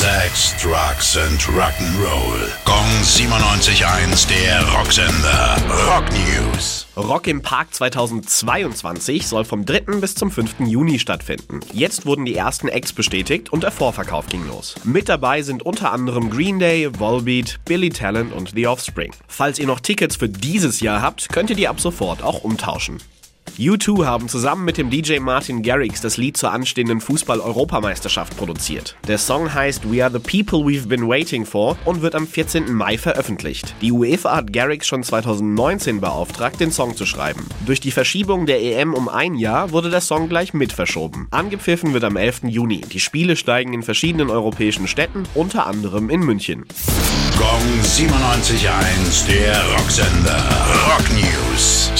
Sex, Drugs and Rock'n'Roll. Gong 97.1, der Rocksender. Rock News. Rock im Park 2022 soll vom 3. bis zum 5. Juni stattfinden. Jetzt wurden die ersten Acts bestätigt und der Vorverkauf ging los. Mit dabei sind unter anderem Green Day, Volbeat, Billy Talent und The Offspring. Falls ihr noch Tickets für dieses Jahr habt, könnt ihr die ab sofort auch umtauschen. U2 haben zusammen mit dem DJ Martin Garrix das Lied zur anstehenden Fußball-Europameisterschaft produziert. Der Song heißt We Are the People We've Been Waiting For und wird am 14. Mai veröffentlicht. Die UEFA hat Garrix schon 2019 beauftragt, den Song zu schreiben. Durch die Verschiebung der EM um ein Jahr wurde der Song gleich mit verschoben. Angepfiffen wird am 11. Juni. Die Spiele steigen in verschiedenen europäischen Städten, unter anderem in München. Gong 97.1, der Rocksender.